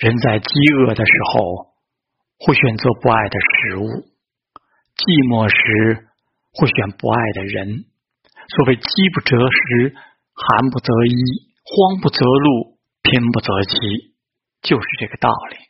人在饥饿的时候会选择不爱的食物寂寞时会选不爱的人。所谓饥不择食寒不择衣慌不择路贫不择妻就是这个道理。